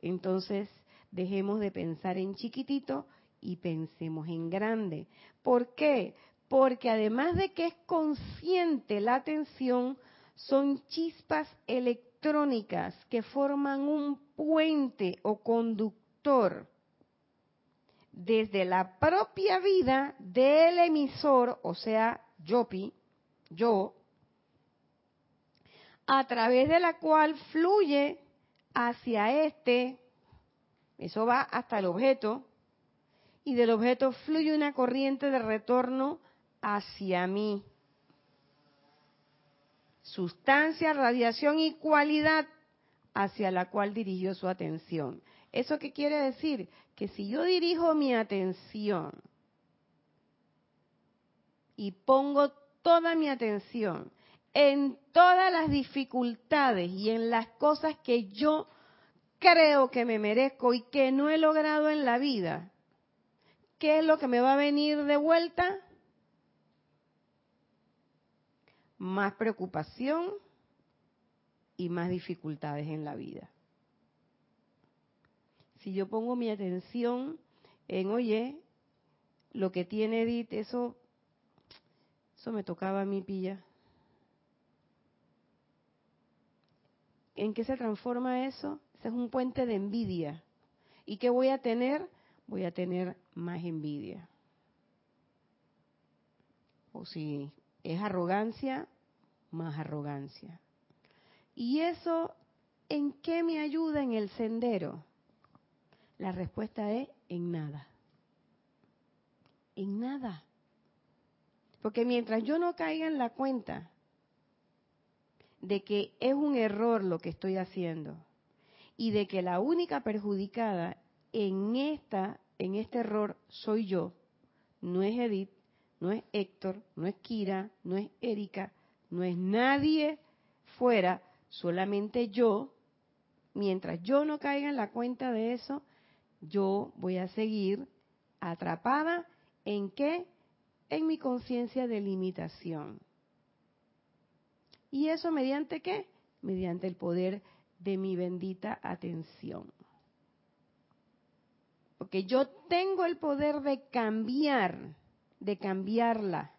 Entonces, dejemos de pensar en chiquitito y pensemos en grande. ¿Por qué? Porque además de que es consciente la atención, son chispas electrónicas que forman un puente o conductor desde la propia vida del emisor, o sea, Yopi, yo, a través de la cual fluye hacia este, eso va hasta el objeto, y del objeto fluye una corriente de retorno hacia mí. Sustancia, radiación y cualidad hacia la cual dirigió su atención. ¿Eso qué quiere decir? Que si yo dirijo mi atención y pongo toda mi atención en todas las dificultades y en las cosas que yo creo que me merezco y que no he logrado en la vida, ¿qué es lo que me va a venir de vuelta? Más preocupación y más dificultades en la vida si yo pongo mi atención en, oye, lo que tiene Edith, eso, eso me tocaba a mí pilla. ¿En qué se transforma eso? Ese es un puente de envidia. ¿Y qué voy a tener? Voy a tener más envidia. O si es arrogancia, más arrogancia. ¿Y eso en qué me ayuda en el sendero? La respuesta es en nada. En nada. Porque mientras yo no caiga en la cuenta de que es un error lo que estoy haciendo y de que la única perjudicada en esta en este error soy yo, no es Edith, no es Héctor, no es Kira, no es Erika, no es nadie fuera, solamente yo. Mientras yo no caiga en la cuenta de eso, yo voy a seguir atrapada en qué? En mi conciencia de limitación. ¿Y eso mediante qué? Mediante el poder de mi bendita atención. Porque yo tengo el poder de cambiar, de cambiarla.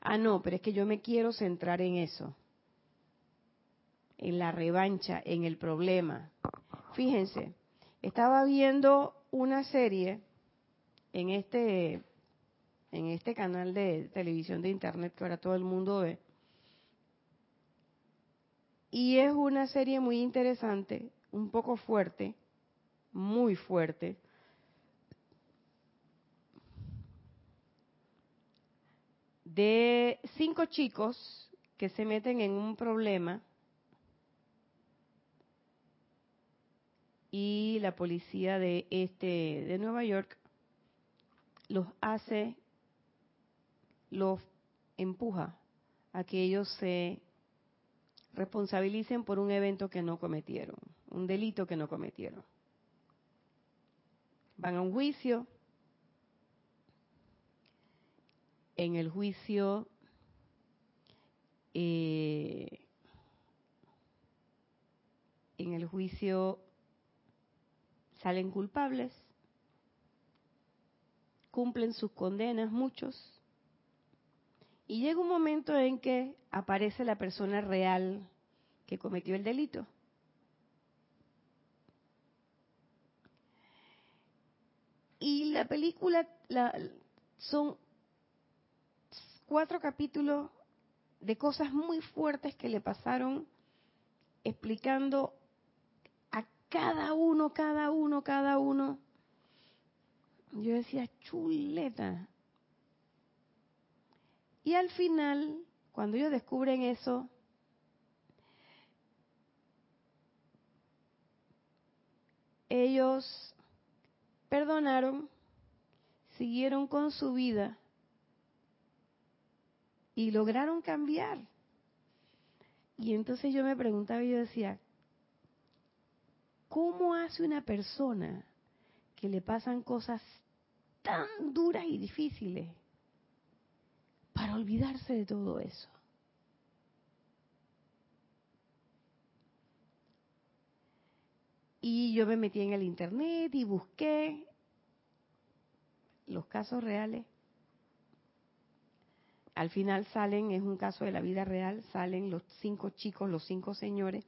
Ah, no, pero es que yo me quiero centrar en eso, en la revancha, en el problema. Fíjense, estaba viendo una serie en este en este canal de televisión de internet que ahora todo el mundo ve. Y es una serie muy interesante, un poco fuerte, muy fuerte. De cinco chicos que se meten en un problema y la policía de este de Nueva York los hace los empuja a que ellos se responsabilicen por un evento que no cometieron, un delito que no cometieron. Van a un juicio. En el juicio eh, en el juicio salen culpables, cumplen sus condenas muchos, y llega un momento en que aparece la persona real que cometió el delito. Y la película son cuatro capítulos de cosas muy fuertes que le pasaron explicando cada uno, cada uno, cada uno. Yo decía, chuleta. Y al final, cuando ellos descubren eso, ellos perdonaron, siguieron con su vida y lograron cambiar. Y entonces yo me preguntaba y yo decía, ¿Cómo hace una persona que le pasan cosas tan duras y difíciles para olvidarse de todo eso? Y yo me metí en el internet y busqué los casos reales. Al final salen, es un caso de la vida real, salen los cinco chicos, los cinco señores.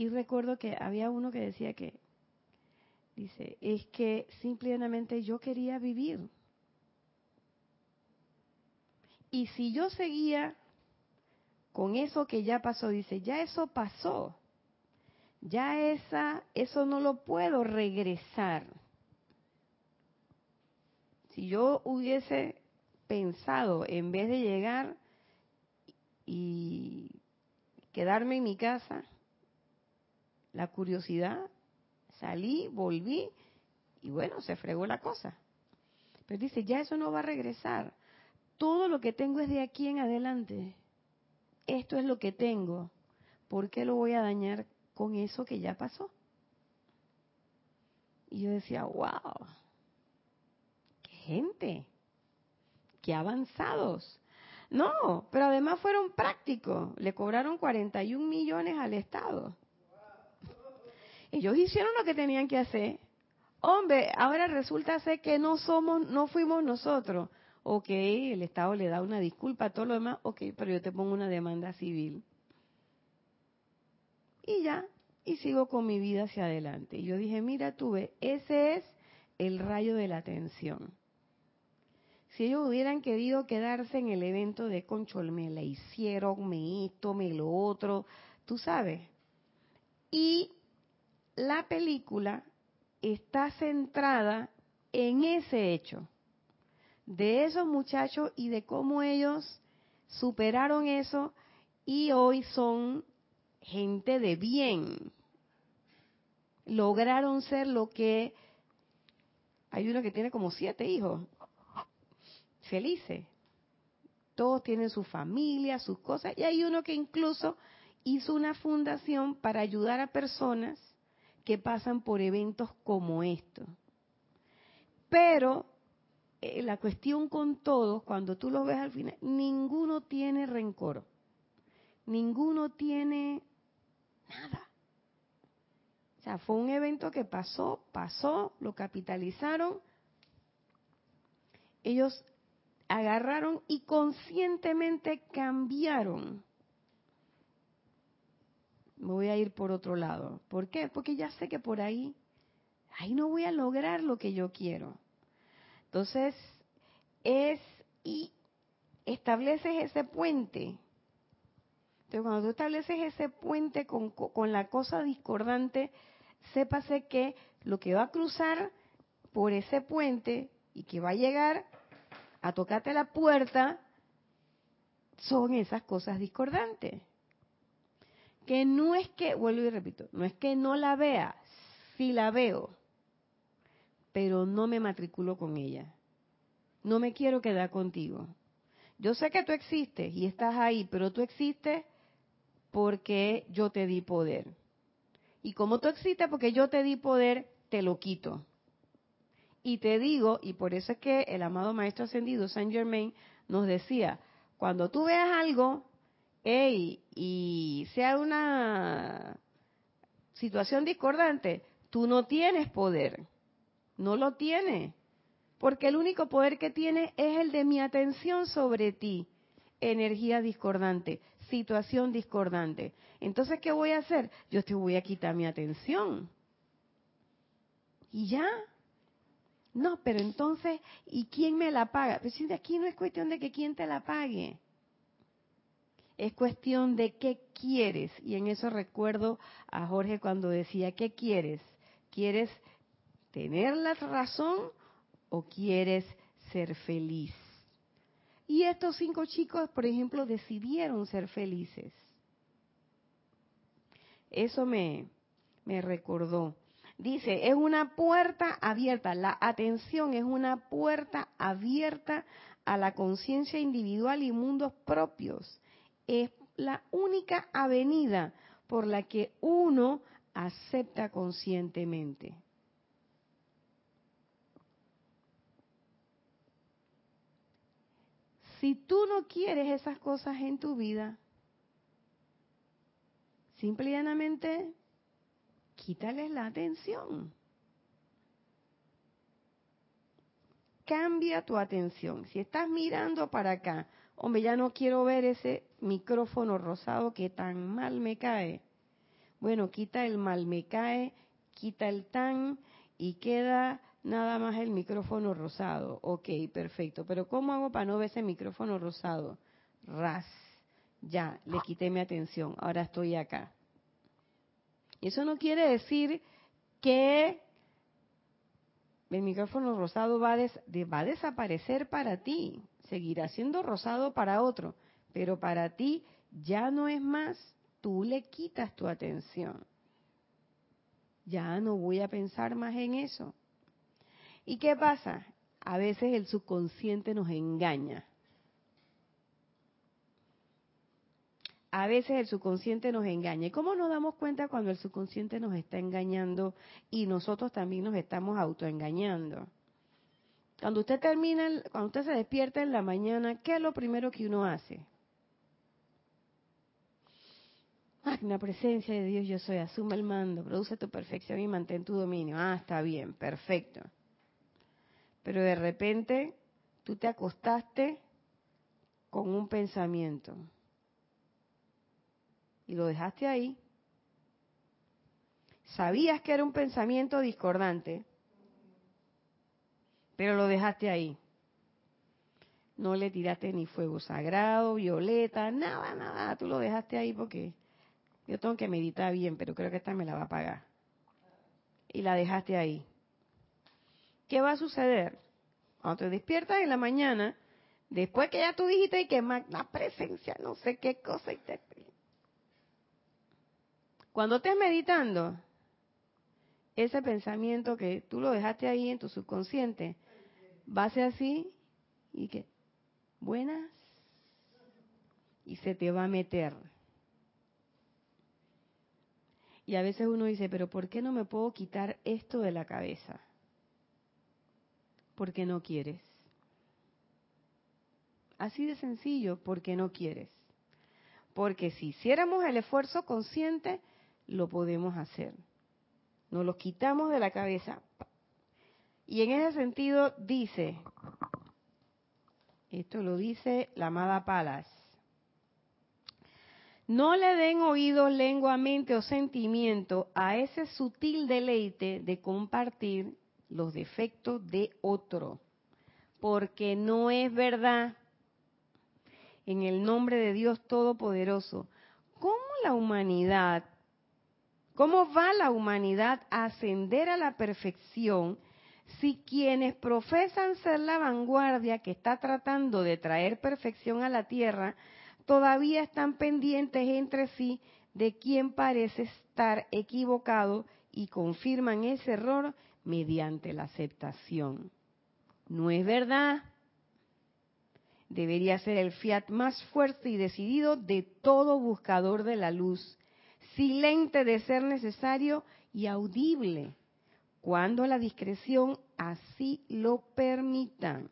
Y recuerdo que había uno que decía que, dice, es que simplemente yo quería vivir. Y si yo seguía con eso que ya pasó, dice, ya eso pasó. Ya esa, eso no lo puedo regresar. Si yo hubiese pensado, en vez de llegar y quedarme en mi casa, la curiosidad, salí, volví y bueno, se fregó la cosa. Pero dice, ya eso no va a regresar. Todo lo que tengo es de aquí en adelante. Esto es lo que tengo. ¿Por qué lo voy a dañar con eso que ya pasó? Y yo decía, wow, qué gente, qué avanzados. No, pero además fueron prácticos. Le cobraron 41 millones al Estado. Ellos hicieron lo que tenían que hacer. Hombre, ahora resulta ser que no somos, no fuimos nosotros. Ok, el Estado le da una disculpa a todo lo demás. Ok, pero yo te pongo una demanda civil. Y ya, y sigo con mi vida hacia adelante. Y yo dije, mira, tuve, ese es el rayo de la atención. Si ellos hubieran querido quedarse en el evento de Conchol, me la hicieron, me esto, me lo otro, tú sabes. Y la película está centrada en ese hecho, de esos muchachos y de cómo ellos superaron eso y hoy son gente de bien. Lograron ser lo que... Hay uno que tiene como siete hijos, felices. Todos tienen su familia, sus cosas, y hay uno que incluso hizo una fundación para ayudar a personas que pasan por eventos como estos. Pero eh, la cuestión con todos, cuando tú lo ves al final, ninguno tiene rencor, ninguno tiene nada. O sea, fue un evento que pasó, pasó, lo capitalizaron, ellos agarraron y conscientemente cambiaron me voy a ir por otro lado. ¿Por qué? Porque ya sé que por ahí, ahí no voy a lograr lo que yo quiero. Entonces, es y estableces ese puente. Entonces, cuando tú estableces ese puente con, con la cosa discordante, sépase que lo que va a cruzar por ese puente y que va a llegar a tocarte la puerta son esas cosas discordantes que no es que, vuelvo y repito, no es que no la vea, sí la veo, pero no me matriculo con ella. No me quiero quedar contigo. Yo sé que tú existes y estás ahí, pero tú existes porque yo te di poder. Y como tú existes porque yo te di poder, te lo quito. Y te digo, y por eso es que el amado Maestro Ascendido, Saint Germain, nos decía, cuando tú veas algo hey, y sea una situación discordante, tú no tienes poder, no lo tienes, porque el único poder que tienes es el de mi atención sobre ti, energía discordante, situación discordante. Entonces, ¿qué voy a hacer? Yo te voy a quitar mi atención. Y ya. No, pero entonces, ¿y quién me la paga? Pues si aquí no es cuestión de que quién te la pague. Es cuestión de qué quieres. Y en eso recuerdo a Jorge cuando decía, ¿qué quieres? ¿Quieres tener la razón o quieres ser feliz? Y estos cinco chicos, por ejemplo, decidieron ser felices. Eso me, me recordó. Dice, es una puerta abierta, la atención es una puerta abierta a la conciencia individual y mundos propios es la única avenida por la que uno acepta conscientemente. Si tú no quieres esas cosas en tu vida, Simple y llanamente, quítales la atención. Cambia tu atención. Si estás mirando para acá, hombre, ya no quiero ver ese micrófono rosado que tan mal me cae. Bueno, quita el mal me cae, quita el tan y queda nada más el micrófono rosado. Ok, perfecto. Pero ¿cómo hago para no ver ese micrófono rosado? Ras. Ya, le quité mi atención. Ahora estoy acá. Eso no quiere decir que el micrófono rosado va va a desaparecer para ti. Seguirá siendo rosado para otro. Pero para ti ya no es más. Tú le quitas tu atención. Ya no voy a pensar más en eso. ¿Y qué pasa? A veces el subconsciente nos engaña. A veces el subconsciente nos engaña. ¿Y cómo nos damos cuenta cuando el subconsciente nos está engañando y nosotros también nos estamos autoengañando? Cuando usted termina, cuando usted se despierta en la mañana, ¿qué es lo primero que uno hace? La presencia de Dios yo soy, asume el mando, produce tu perfección y mantén tu dominio. Ah, está bien, perfecto. Pero de repente tú te acostaste con un pensamiento y lo dejaste ahí. Sabías que era un pensamiento discordante, pero lo dejaste ahí. No le tiraste ni fuego sagrado, violeta, nada, nada. Tú lo dejaste ahí porque yo tengo que meditar bien, pero creo que esta me la va a pagar. Y la dejaste ahí. ¿Qué va a suceder? Cuando te despiertas en la mañana, después que ya tú dijiste que magna presencia, no sé qué cosa, y te... cuando estés meditando, ese pensamiento que tú lo dejaste ahí en tu subconsciente, va a ser así y que, buenas, y se te va a meter y a veces uno dice, pero ¿por qué no me puedo quitar esto de la cabeza? Porque no quieres. Así de sencillo, porque no quieres. Porque si hiciéramos el esfuerzo consciente, lo podemos hacer. Nos lo quitamos de la cabeza. Y en ese sentido dice, esto lo dice la amada Palas, no le den oído, lengua, mente o sentimiento a ese sutil deleite de compartir los defectos de otro, porque no es verdad. En el nombre de Dios Todopoderoso, ¿cómo la humanidad, cómo va la humanidad a ascender a la perfección si quienes profesan ser la vanguardia que está tratando de traer perfección a la tierra, todavía están pendientes entre sí de quién parece estar equivocado y confirman ese error mediante la aceptación. No es verdad. Debería ser el fiat más fuerte y decidido de todo buscador de la luz, silente de ser necesario y audible, cuando la discreción así lo permita.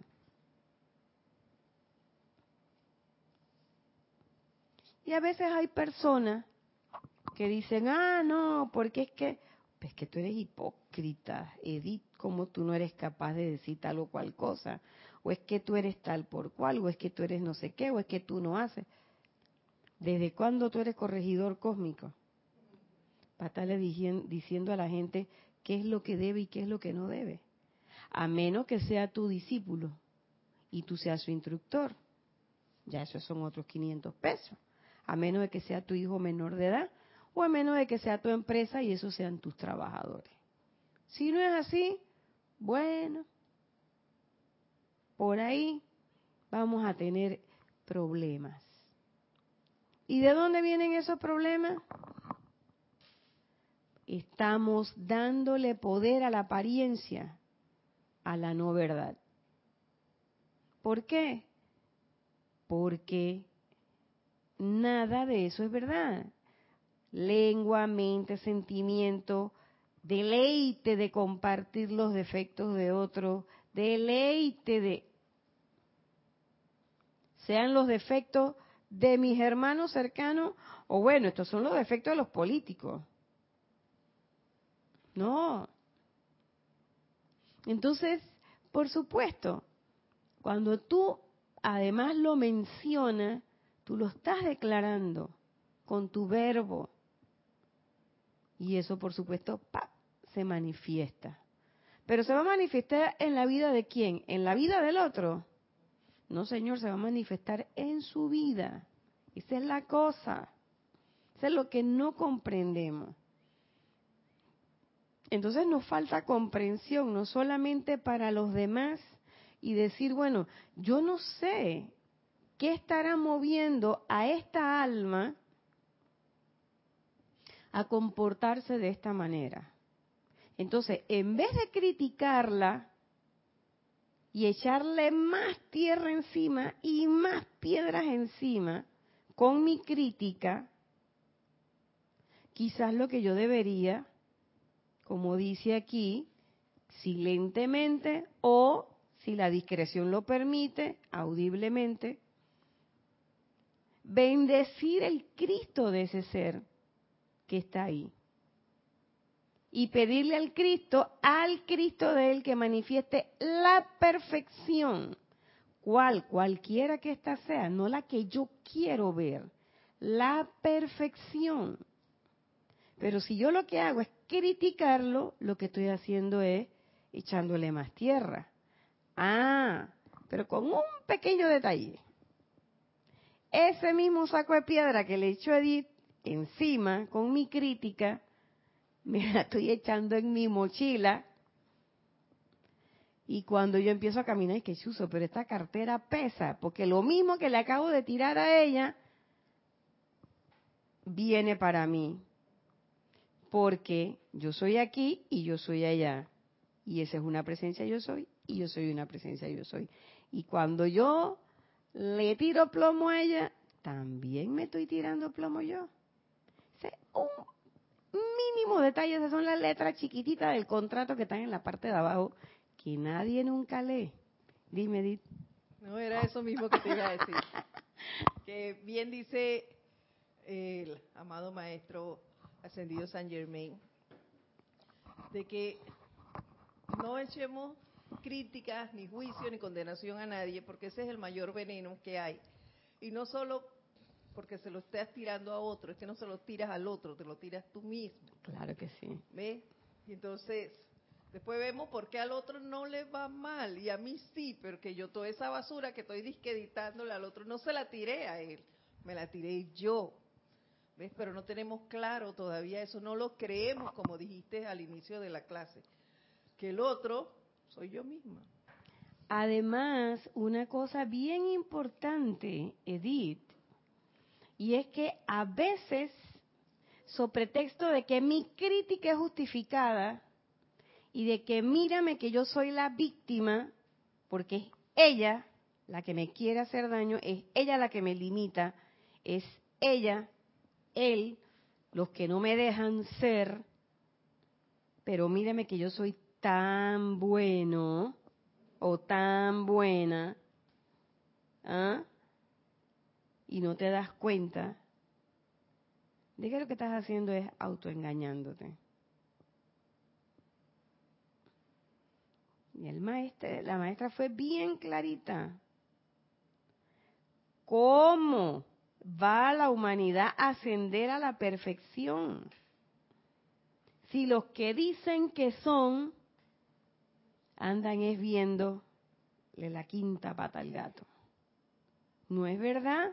Y a veces hay personas que dicen, ah, no, porque es que, es que tú eres hipócrita, Edith, como tú no eres capaz de decir tal o cual cosa, o es que tú eres tal por cual, o es que tú eres no sé qué, o es que tú no haces. ¿Desde cuándo tú eres corregidor cósmico? Para estarle diciendo a la gente qué es lo que debe y qué es lo que no debe. A menos que sea tu discípulo y tú seas su instructor. Ya esos son otros 500 pesos a menos de que sea tu hijo menor de edad o a menos de que sea tu empresa y esos sean tus trabajadores. Si no es así, bueno, por ahí vamos a tener problemas. ¿Y de dónde vienen esos problemas? Estamos dándole poder a la apariencia, a la no verdad. ¿Por qué? Porque nada de eso es verdad. Lengua, mente, sentimiento, deleite de compartir los defectos de otro, deleite de... Sean los defectos de mis hermanos cercanos O bueno, estos son los defectos de los políticos. No. Entonces, por supuesto, cuando tú además lo mencionas, tú lo estás declarando con tu verbo. Y eso, por supuesto, se manifiesta. Pero se va a manifestar en la vida de quién? ¿En la vida del otro? No, Señor, se va a manifestar en su vida. Esa es la cosa. Eso es lo que no comprendemos. Entonces nos falta comprensión, no solamente para los demás, y decir, bueno, yo no sé qué estará moviendo a esta alma a comportarse de esta manera. Entonces, en vez de criticarla y echarle más tierra encima y más piedras encima con mi crítica, quizás lo que yo debería, como dice aquí, silentemente o, si la discreción lo permite, audiblemente, bendecir el Cristo de ese ser que está ahí. Y pedirle al Cristo, al Cristo de él, que manifieste la perfección. cual Cualquiera que ésta sea, no la que yo quiero ver. La perfección. Pero si yo lo que hago es criticarlo, lo que estoy haciendo es echándole más tierra. Ah, pero con un pequeño detalle. Ese mismo saco de piedra que le echó Edith encima con mi crítica, me la estoy echando en mi mochila. Y cuando yo empiezo a caminar, es que chuzo, pero esta cartera pesa, porque lo mismo que le acabo de tirar a ella, viene para mí porque yo soy aquí y yo soy allá. Y esa es una presencia yo soy y yo soy una presencia yo soy. Y cuando yo le tiro plomo a ella, también me estoy tirando plomo yo. Ese un mínimo detalle, esas son las letras chiquititas del contrato que están en la parte de abajo, que nadie nunca lee. Dime, Edith.
No, era eso mismo que te iba a decir. que bien dice el amado maestro ascendido San Germain, de que no echemos críticas, ni juicio, ni condenación a nadie, porque ese es el mayor veneno que hay. Y no solo porque se lo estés tirando a otro, es que no se lo tiras al otro, te lo tiras tú mismo.
Claro que sí.
¿Ves? Y entonces, después vemos por qué al otro no le va mal y a mí sí, pero que yo toda esa basura que estoy disqueditándole al otro no se la tiré a él, me la tiré yo. ¿Ves? Pero no tenemos claro todavía eso, no lo creemos como dijiste al inicio de la clase, que el otro soy yo misma.
Además, una cosa bien importante, Edith, y es que a veces, so pretexto de que mi crítica es justificada y de que mírame que yo soy la víctima, porque es ella la que me quiere hacer daño, es ella la que me limita, es ella él los que no me dejan ser, pero míreme que yo soy tan bueno o tan buena, ¿ah? y no te das cuenta de que lo que estás haciendo es autoengañándote. Y el maestro, la maestra fue bien clarita. ¿Cómo? va la humanidad a ascender a la perfección. Si los que dicen que son andan es viendo la quinta pata al gato. ¿No es verdad?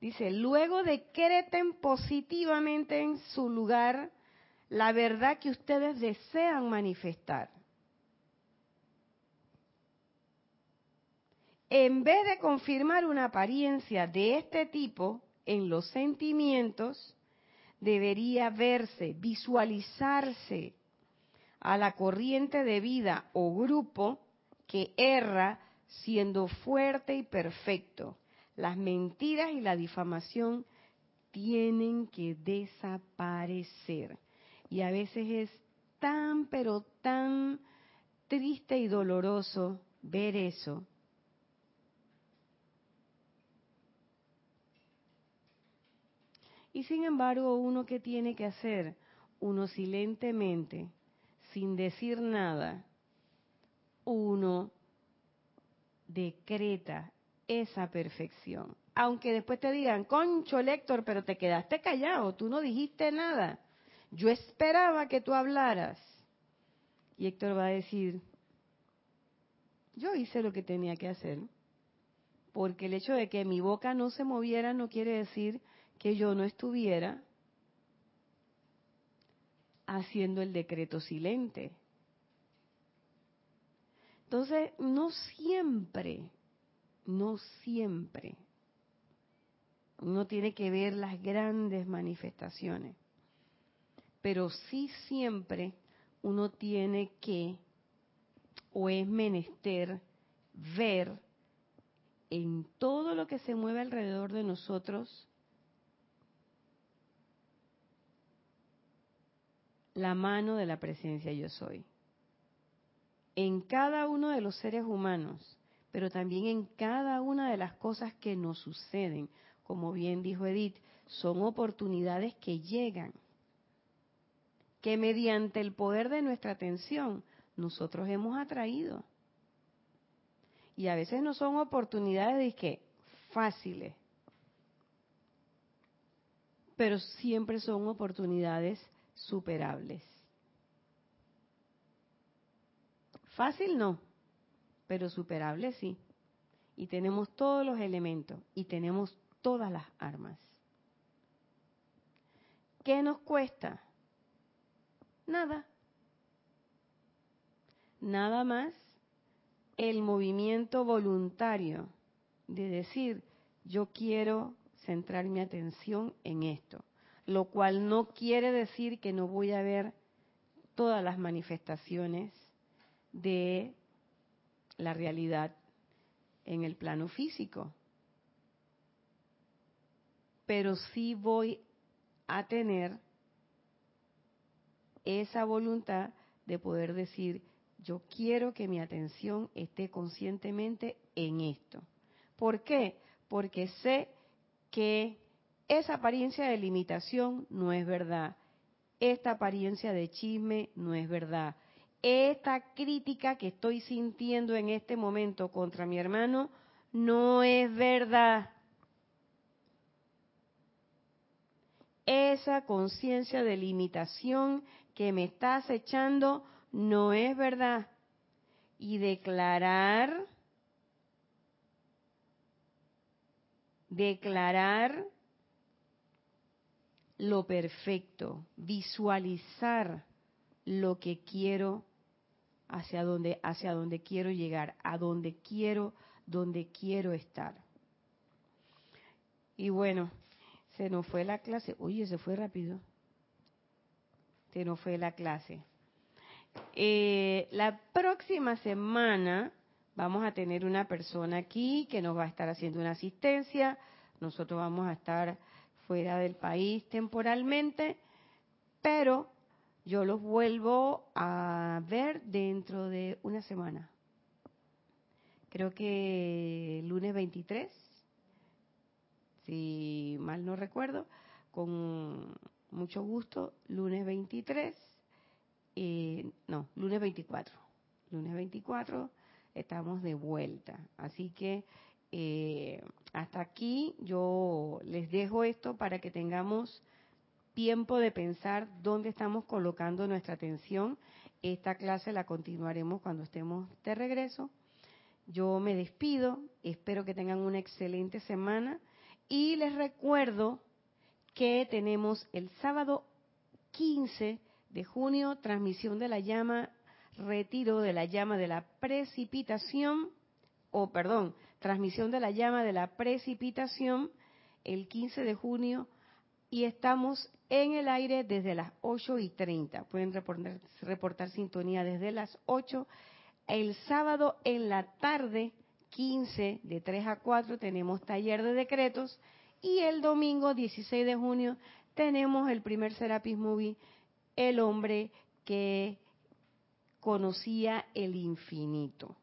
Dice, luego decreten positivamente en su lugar la verdad que ustedes desean manifestar. en vez de confirmar una apariencia de este tipo en los sentimientos, debería verse, visualizarse a la corriente de vida o grupo que erra siendo fuerte y perfecto. Las mentiras y la difamación tienen que desaparecer. Y a veces es tan, pero tan triste y doloroso ver eso, Y sin embargo, uno que tiene que hacer, uno silentemente, sin decir nada, uno decreta esa perfección. Aunque después te digan, concho Héctor, pero te quedaste callado, tú no dijiste nada. Yo esperaba que tú hablaras. Y Héctor va a decir, yo hice lo que tenía que hacer. Porque el hecho de que mi boca no se moviera no quiere decir que yo no estuviera haciendo el decreto silente. Entonces, no siempre, no siempre uno tiene que ver las grandes manifestaciones, pero sí siempre uno tiene que, o es menester, ver en todo lo que se mueve alrededor de nosotros la mano de la presencia yo soy. En cada uno de los seres humanos, pero también en cada una de las cosas que nos suceden. Como bien dijo Edith, son oportunidades que llegan, que mediante el poder de nuestra atención nosotros hemos atraído. Y a veces no son oportunidades de que fáciles, pero siempre son oportunidades superables. Fácil no, pero superable sí. Y tenemos todos los elementos y tenemos todas las armas. ¿Qué nos cuesta? Nada. Nada más el movimiento voluntario de decir, yo quiero centrar mi atención en esto lo cual no quiere decir que no voy a ver todas las manifestaciones de la realidad en el plano físico. Pero sí voy a tener esa voluntad de poder decir, yo quiero que mi atención esté conscientemente en esto. ¿Por qué? Porque sé que esa apariencia de limitación no es verdad. Esta apariencia de chisme no es verdad. Esta crítica que estoy sintiendo en este momento contra mi hermano no es verdad. Esa conciencia de limitación que me está acechando no es verdad. Y declarar, declarar lo perfecto, visualizar lo que quiero hacia donde hacia donde quiero llegar, a donde quiero, donde quiero estar. Y bueno, se nos fue la clase. Oye, se fue rápido. Se nos fue la clase. Eh, la próxima semana vamos a tener una persona aquí que nos va a estar haciendo una asistencia. Nosotros vamos a estar fuera del país temporalmente, pero yo los vuelvo a ver dentro de una semana. Creo que lunes 23, si mal no recuerdo, con mucho gusto, lunes 23, eh, no, lunes 24, lunes 24 estamos de vuelta. Así que eh, hasta aquí yo les dejo esto para que tengamos tiempo de pensar dónde estamos colocando nuestra atención. Esta clase la continuaremos cuando estemos de regreso. Yo me despido, espero que tengan una excelente semana y les recuerdo que tenemos el sábado 15 de junio transmisión de la llama, retiro de la llama de la precipitación, o perdón, transmisión de la llama de la precipitación el 15 de junio y estamos en el aire desde las 8 y 30. Pueden reportar, sintonía desde las 8. El sábado en la tarde, 15, de 3 a 4, tenemos taller de decretos y el domingo 16 de junio tenemos el primer Serapis Movie, El hombre que conocía el infinito.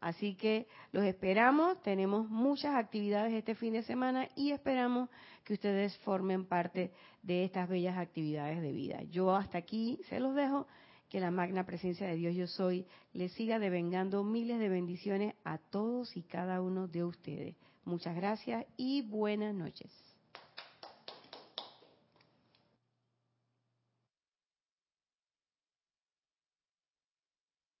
Así que los esperamos, tenemos muchas actividades este fin de semana y esperamos que ustedes formen parte de estas bellas actividades de vida. Yo hasta aquí se los dejo, que la magna presencia de Dios yo soy les siga devengando miles de bendiciones a todos y cada uno de ustedes. Muchas gracias y buenas noches.